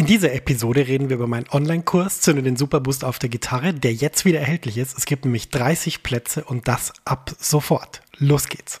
In dieser Episode reden wir über meinen Online-Kurs Zünde den Superboost auf der Gitarre, der jetzt wieder erhältlich ist. Es gibt nämlich 30 Plätze und das ab sofort. Los geht's.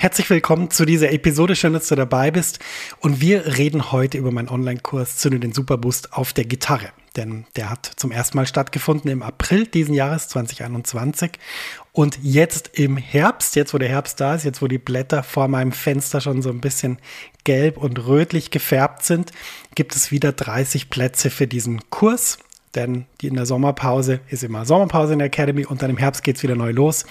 Herzlich willkommen zu dieser Episode. Schön, dass du dabei bist. Und wir reden heute über meinen Online-Kurs Zünde den Superboost auf der Gitarre. Denn der hat zum ersten Mal stattgefunden im April diesen Jahres 2021. Und jetzt im Herbst, jetzt wo der Herbst da ist, jetzt wo die Blätter vor meinem Fenster schon so ein bisschen gelb und rötlich gefärbt sind, gibt es wieder 30 Plätze für diesen Kurs denn die in der Sommerpause ist immer Sommerpause in der Academy und dann im Herbst geht es wieder neu los.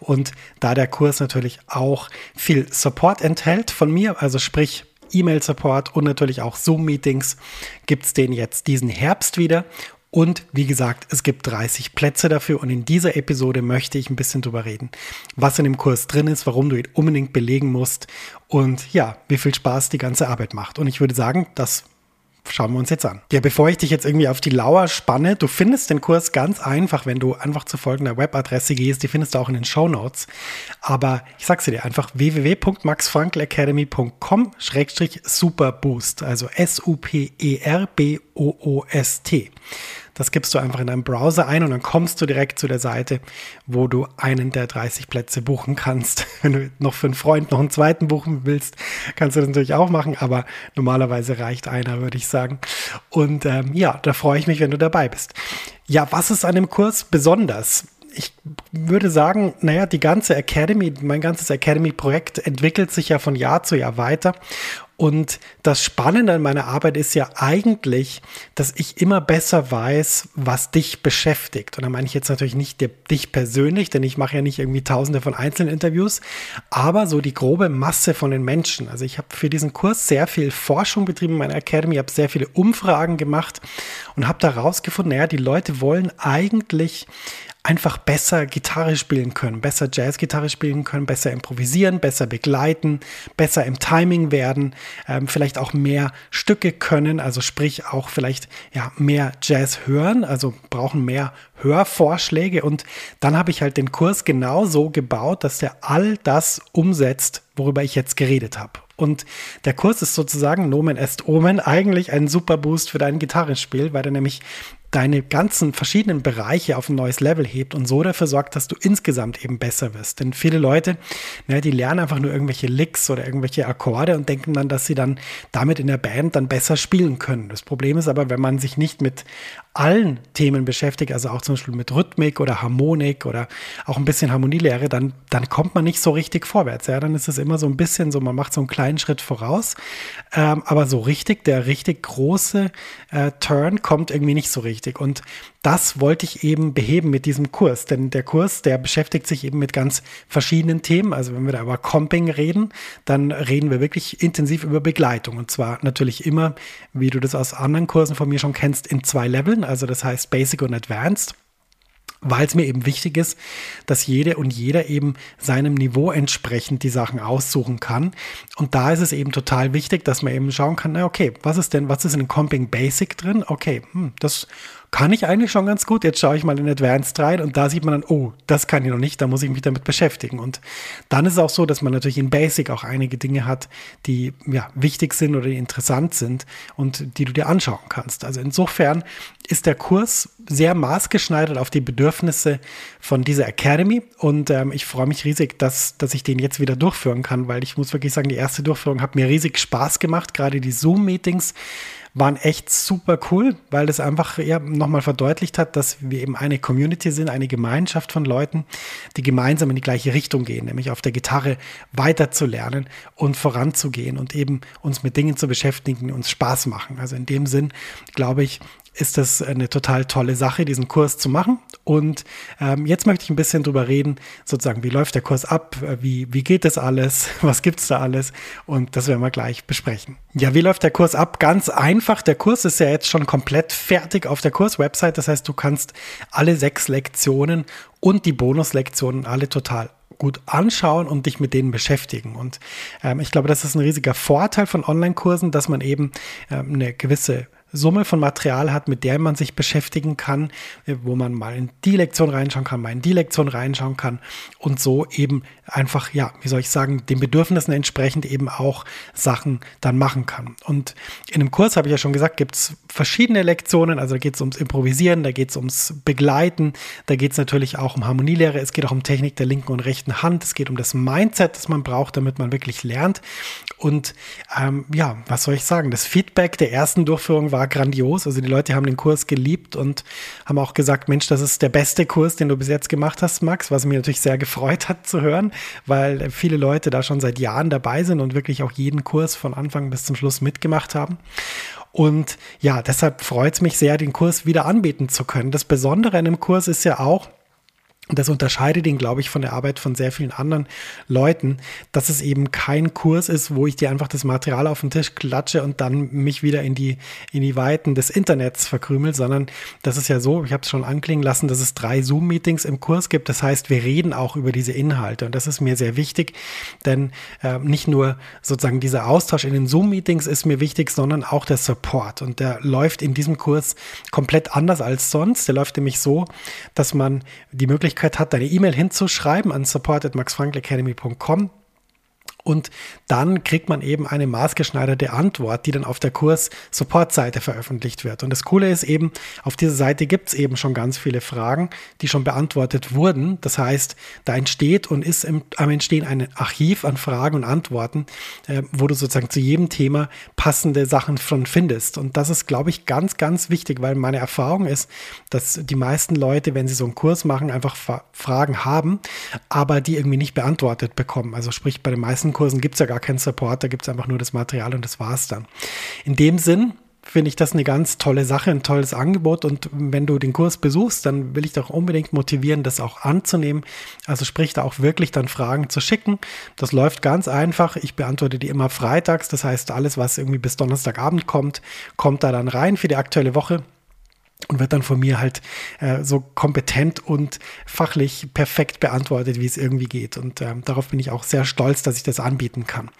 Und da der Kurs natürlich auch viel Support enthält von mir, also sprich E-Mail-Support und natürlich auch Zoom-Meetings, gibt es den jetzt diesen Herbst wieder. Und wie gesagt, es gibt 30 Plätze dafür und in dieser Episode möchte ich ein bisschen drüber reden, was in dem Kurs drin ist, warum du ihn unbedingt belegen musst und ja, wie viel Spaß die ganze Arbeit macht. Und ich würde sagen, das schauen wir uns jetzt an. Ja, bevor ich dich jetzt irgendwie auf die Lauer spanne, du findest den Kurs ganz einfach, wenn du einfach zu folgender Webadresse gehst. Die findest du auch in den Show Notes. Aber ich sag's dir einfach www.maxfrankelacademy.com-superboost, also S-U-P-E-R-B-O-O-S-T. Das gibst du einfach in deinem Browser ein und dann kommst du direkt zu der Seite, wo du einen der 30 Plätze buchen kannst. Wenn du noch für einen Freund noch einen zweiten buchen willst, kannst du das natürlich auch machen, aber normalerweise reicht einer, würde ich sagen. Und ähm, ja, da freue ich mich, wenn du dabei bist. Ja, was ist an dem Kurs besonders? ich würde sagen, naja, die ganze Academy, mein ganzes Academy-Projekt entwickelt sich ja von Jahr zu Jahr weiter. Und das Spannende an meiner Arbeit ist ja eigentlich, dass ich immer besser weiß, was dich beschäftigt. Und da meine ich jetzt natürlich nicht dich persönlich, denn ich mache ja nicht irgendwie tausende von einzelnen Interviews, aber so die grobe Masse von den Menschen. Also ich habe für diesen Kurs sehr viel Forschung betrieben in meiner Academy, habe sehr viele Umfragen gemacht und habe da rausgefunden, naja, die Leute wollen eigentlich einfach besser Gitarre spielen können, besser Jazzgitarre spielen können, besser improvisieren, besser begleiten, besser im Timing werden, ähm, vielleicht auch mehr Stücke können, also sprich auch vielleicht ja mehr Jazz hören, also brauchen mehr Hörvorschläge und dann habe ich halt den Kurs genau so gebaut, dass der all das umsetzt, worüber ich jetzt geredet habe. Und der Kurs ist sozusagen Nomen est Omen eigentlich ein super Boost für dein Gitarrenspiel, weil er nämlich deine ganzen verschiedenen Bereiche auf ein neues Level hebt und so dafür sorgt, dass du insgesamt eben besser wirst. Denn viele Leute, ne, die lernen einfach nur irgendwelche Licks oder irgendwelche Akkorde und denken dann, dass sie dann damit in der Band dann besser spielen können. Das Problem ist aber, wenn man sich nicht mit allen Themen beschäftigt, also auch zum Beispiel mit Rhythmik oder Harmonik oder auch ein bisschen Harmonielehre, dann, dann kommt man nicht so richtig vorwärts. Ja, dann ist es immer so ein bisschen so, man macht so einen kleinen Schritt voraus, ähm, aber so richtig, der richtig große äh, Turn kommt irgendwie nicht so richtig. Und das wollte ich eben beheben mit diesem Kurs, denn der Kurs, der beschäftigt sich eben mit ganz verschiedenen Themen. Also wenn wir da über Comping reden, dann reden wir wirklich intensiv über Begleitung. Und zwar natürlich immer, wie du das aus anderen Kursen von mir schon kennst, in zwei Leveln, also das heißt Basic und Advanced weil es mir eben wichtig ist, dass jede und jeder eben seinem Niveau entsprechend die Sachen aussuchen kann. Und da ist es eben total wichtig, dass man eben schauen kann, na okay, was ist denn, was ist in Comping Basic drin? Okay, hm, das kann ich eigentlich schon ganz gut. Jetzt schaue ich mal in Advanced rein und da sieht man dann, oh, das kann ich noch nicht, da muss ich mich damit beschäftigen. Und dann ist es auch so, dass man natürlich in Basic auch einige Dinge hat, die ja, wichtig sind oder interessant sind und die du dir anschauen kannst. Also insofern ist der Kurs sehr maßgeschneidert auf die Bedürfnisse von dieser Academy und ähm, ich freue mich riesig, dass, dass ich den jetzt wieder durchführen kann, weil ich muss wirklich sagen, die erste Durchführung hat mir riesig Spaß gemacht, gerade die Zoom-Meetings waren echt super cool, weil das einfach ja, nochmal verdeutlicht hat, dass wir eben eine Community sind, eine Gemeinschaft von Leuten, die gemeinsam in die gleiche Richtung gehen, nämlich auf der Gitarre weiterzulernen und voranzugehen und eben uns mit Dingen zu beschäftigen, die uns Spaß machen. Also in dem Sinn, glaube ich, ist das eine total tolle Sache, diesen Kurs zu machen. Und ähm, jetzt möchte ich ein bisschen drüber reden, sozusagen, wie läuft der Kurs ab, wie, wie geht das alles, was gibt's da alles und das werden wir gleich besprechen. Ja, wie läuft der Kurs ab? Ganz einfach, der Kurs ist ja jetzt schon komplett fertig auf der Kurswebsite, das heißt, du kannst alle sechs Lektionen und die Bonuslektionen alle total gut anschauen und dich mit denen beschäftigen. Und ähm, ich glaube, das ist ein riesiger Vorteil von Online-Kursen, dass man eben ähm, eine gewisse Summe von Material hat, mit der man sich beschäftigen kann, wo man mal in die Lektion reinschauen kann, mal in die Lektion reinschauen kann und so eben einfach, ja, wie soll ich sagen, den Bedürfnissen entsprechend eben auch Sachen dann machen kann. Und in einem Kurs, habe ich ja schon gesagt, gibt es verschiedene Lektionen, also da geht es ums Improvisieren, da geht es ums Begleiten, da geht es natürlich auch um Harmonielehre, es geht auch um Technik der linken und rechten Hand, es geht um das Mindset, das man braucht, damit man wirklich lernt. Und ähm, ja, was soll ich sagen, das Feedback der ersten Durchführung war war grandios. Also die Leute haben den Kurs geliebt und haben auch gesagt, Mensch, das ist der beste Kurs, den du bis jetzt gemacht hast, Max, was mich natürlich sehr gefreut hat zu hören, weil viele Leute da schon seit Jahren dabei sind und wirklich auch jeden Kurs von Anfang bis zum Schluss mitgemacht haben. Und ja, deshalb freut es mich sehr, den Kurs wieder anbieten zu können. Das Besondere an dem Kurs ist ja auch, das unterscheidet ihn, glaube ich, von der Arbeit von sehr vielen anderen Leuten, dass es eben kein Kurs ist, wo ich dir einfach das Material auf den Tisch klatsche und dann mich wieder in die, in die Weiten des Internets verkrümel, sondern das ist ja so, ich habe es schon anklingen lassen, dass es drei Zoom-Meetings im Kurs gibt. Das heißt, wir reden auch über diese Inhalte und das ist mir sehr wichtig, denn äh, nicht nur sozusagen dieser Austausch in den Zoom-Meetings ist mir wichtig, sondern auch der Support und der läuft in diesem Kurs komplett anders als sonst. Der läuft nämlich so, dass man die Möglichkeit Möglichkeit hat, deine E-Mail hinzuschreiben an support.maxfrankelacademy.com und dann kriegt man eben eine maßgeschneiderte Antwort, die dann auf der Kurs-Support-Seite veröffentlicht wird. Und das Coole ist eben, auf dieser Seite gibt es eben schon ganz viele Fragen, die schon beantwortet wurden. Das heißt, da entsteht und ist im, am Entstehen ein Archiv an Fragen und Antworten, äh, wo du sozusagen zu jedem Thema passende Sachen schon findest. Und das ist, glaube ich, ganz, ganz wichtig, weil meine Erfahrung ist, dass die meisten Leute, wenn sie so einen Kurs machen, einfach Fragen haben, aber die irgendwie nicht beantwortet bekommen. Also sprich, bei den meisten Kursen gibt es ja gar keinen Support, da gibt es einfach nur das Material und das war's dann. In dem Sinn finde ich das eine ganz tolle Sache, ein tolles Angebot. Und wenn du den Kurs besuchst, dann will ich doch unbedingt motivieren, das auch anzunehmen. Also sprich da auch wirklich dann Fragen zu schicken. Das läuft ganz einfach. Ich beantworte die immer freitags. Das heißt, alles, was irgendwie bis Donnerstagabend kommt, kommt da dann rein für die aktuelle Woche und wird dann von mir halt äh, so kompetent und fachlich perfekt beantwortet, wie es irgendwie geht. Und ähm, darauf bin ich auch sehr stolz, dass ich das anbieten kann.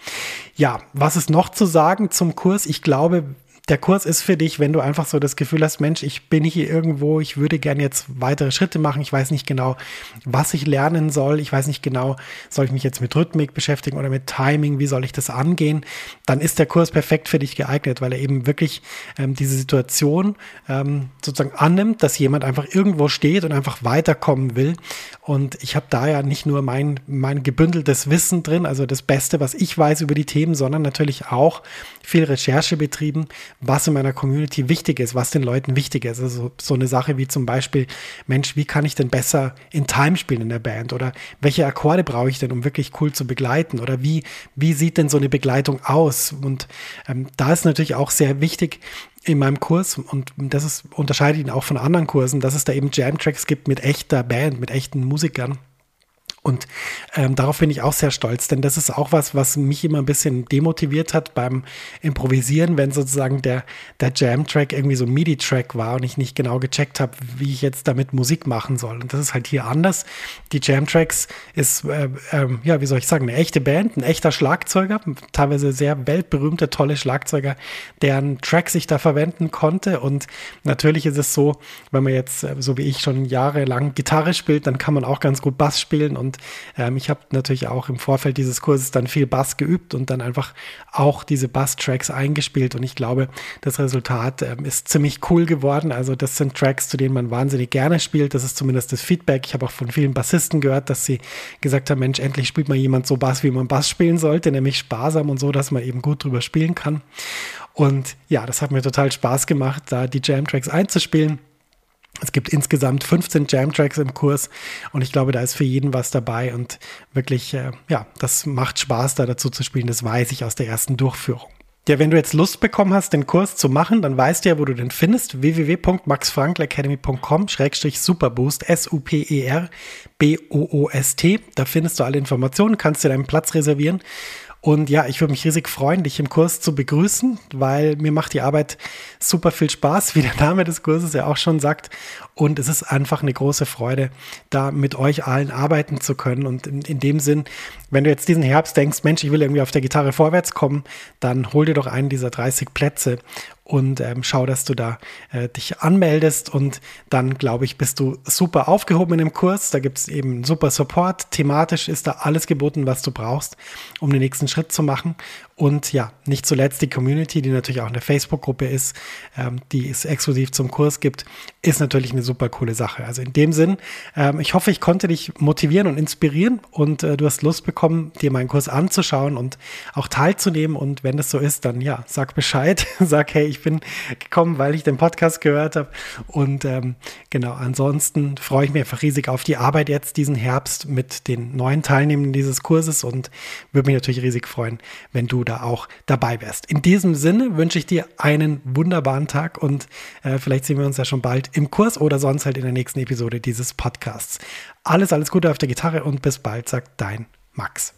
Ja, was ist noch zu sagen zum Kurs? Ich glaube, der Kurs ist für dich, wenn du einfach so das Gefühl hast, Mensch, ich bin hier irgendwo, ich würde gerne jetzt weitere Schritte machen, ich weiß nicht genau, was ich lernen soll, ich weiß nicht genau, soll ich mich jetzt mit Rhythmik beschäftigen oder mit Timing, wie soll ich das angehen, dann ist der Kurs perfekt für dich geeignet, weil er eben wirklich ähm, diese Situation ähm, sozusagen annimmt, dass jemand einfach irgendwo steht und einfach weiterkommen will. Und ich habe da ja nicht nur mein, mein gebündeltes Wissen drin, also das Beste, was ich weiß über die Themen, sondern natürlich auch viel Recherche betrieben, was in meiner Community wichtig ist, was den Leuten wichtig ist. Also so eine Sache wie zum Beispiel, Mensch, wie kann ich denn besser in Time spielen in der Band? Oder welche Akkorde brauche ich denn, um wirklich cool zu begleiten? Oder wie, wie sieht denn so eine Begleitung aus? Und ähm, da ist natürlich auch sehr wichtig, in meinem Kurs, und das ist, unterscheidet ihn auch von anderen Kursen, dass es da eben Jam-Tracks gibt mit echter Band, mit echten Musikern. Und ähm, darauf bin ich auch sehr stolz, denn das ist auch was, was mich immer ein bisschen demotiviert hat beim Improvisieren, wenn sozusagen der, der Jam-Track irgendwie so ein MIDI-Track war und ich nicht genau gecheckt habe, wie ich jetzt damit Musik machen soll. Und das ist halt hier anders. Die Jam-Tracks ist, äh, äh, ja, wie soll ich sagen, eine echte Band, ein echter Schlagzeuger, teilweise sehr weltberühmte, tolle Schlagzeuger, deren Track sich da verwenden konnte. Und natürlich ist es so, wenn man jetzt, äh, so wie ich schon jahrelang Gitarre spielt, dann kann man auch ganz gut Bass spielen und ähm, ich habe natürlich auch im Vorfeld dieses Kurses dann viel Bass geübt und dann einfach auch diese Bass-Tracks eingespielt. Und ich glaube, das Resultat ähm, ist ziemlich cool geworden. Also das sind Tracks, zu denen man wahnsinnig gerne spielt. Das ist zumindest das Feedback. Ich habe auch von vielen Bassisten gehört, dass sie gesagt haben, Mensch, endlich spielt mal jemand so Bass, wie man Bass spielen sollte, nämlich sparsam und so, dass man eben gut drüber spielen kann. Und ja, das hat mir total Spaß gemacht, da die Jam-Tracks einzuspielen. Es gibt insgesamt 15 Jam-Tracks im Kurs und ich glaube, da ist für jeden was dabei und wirklich, äh, ja, das macht Spaß, da dazu zu spielen. Das weiß ich aus der ersten Durchführung. Ja, wenn du jetzt Lust bekommen hast, den Kurs zu machen, dann weißt du ja, wo du den findest. www.maxfrankelacademy.com-superboost, S-U-P-E-R-B-O-O-S-T. Da findest du alle Informationen, kannst dir deinen Platz reservieren. Und ja, ich würde mich riesig freuen, dich im Kurs zu begrüßen, weil mir macht die Arbeit super viel Spaß, wie der Name des Kurses ja auch schon sagt. Und es ist einfach eine große Freude, da mit euch allen arbeiten zu können. Und in, in dem Sinn, wenn du jetzt diesen Herbst denkst, Mensch, ich will irgendwie auf der Gitarre vorwärts kommen, dann hol dir doch einen dieser 30 Plätze und ähm, schau, dass du da äh, dich anmeldest und dann, glaube ich, bist du super aufgehoben in dem Kurs. Da gibt es eben super Support. Thematisch ist da alles geboten, was du brauchst, um den nächsten Schritt zu machen. Und ja, nicht zuletzt die Community, die natürlich auch eine Facebook-Gruppe ist, ähm, die es exklusiv zum Kurs gibt, ist natürlich eine super coole Sache. Also in dem Sinn, ähm, ich hoffe, ich konnte dich motivieren und inspirieren und äh, du hast Lust bekommen, dir meinen Kurs anzuschauen und auch teilzunehmen. Und wenn das so ist, dann ja, sag Bescheid, sag, hey, ich bin gekommen, weil ich den Podcast gehört habe. Und ähm, genau, ansonsten freue ich mich einfach riesig auf die Arbeit jetzt diesen Herbst mit den neuen Teilnehmern dieses Kurses und würde mich natürlich riesig freuen, wenn du da auch dabei wärst. In diesem Sinne wünsche ich dir einen wunderbaren Tag und äh, vielleicht sehen wir uns ja schon bald im Kurs oder sonst halt in der nächsten Episode dieses Podcasts. Alles, alles Gute auf der Gitarre und bis bald, sagt dein Max.